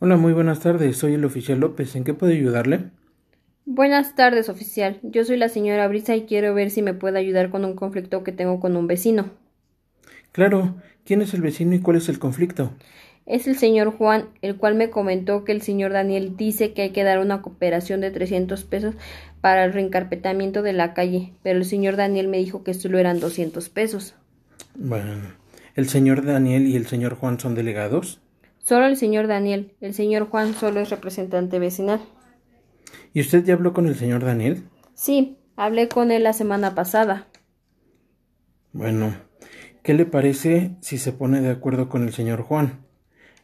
Hola, muy buenas tardes. Soy el oficial López. ¿En qué puedo ayudarle? Buenas tardes, oficial. Yo soy la señora Brisa y quiero ver si me puede ayudar con un conflicto que tengo con un vecino. Claro. ¿Quién es el vecino y cuál es el conflicto? Es el señor Juan, el cual me comentó que el señor Daniel dice que hay que dar una cooperación de 300 pesos para el reencarpetamiento de la calle, pero el señor Daniel me dijo que solo eran 200 pesos. Bueno, ¿el señor Daniel y el señor Juan son delegados? Solo el señor Daniel. El señor Juan solo es representante vecinal. ¿Y usted ya habló con el señor Daniel? Sí, hablé con él la semana pasada. Bueno, ¿qué le parece si se pone de acuerdo con el señor Juan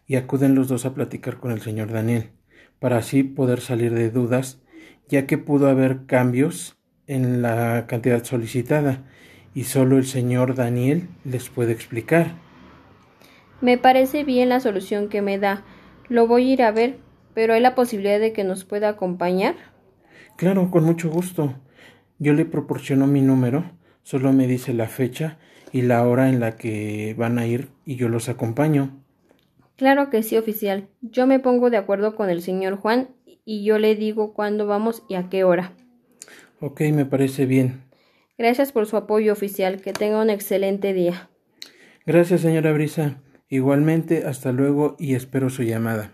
y acuden los dos a platicar con el señor Daniel, para así poder salir de dudas, ya que pudo haber cambios en la cantidad solicitada y solo el señor Daniel les puede explicar. Me parece bien la solución que me da. Lo voy a ir a ver, pero hay la posibilidad de que nos pueda acompañar. Claro, con mucho gusto. Yo le proporciono mi número, solo me dice la fecha y la hora en la que van a ir y yo los acompaño. Claro que sí, oficial. Yo me pongo de acuerdo con el señor Juan y yo le digo cuándo vamos y a qué hora. Ok, me parece bien. Gracias por su apoyo, oficial. Que tenga un excelente día. Gracias, señora Brisa. Igualmente, hasta luego y espero su llamada.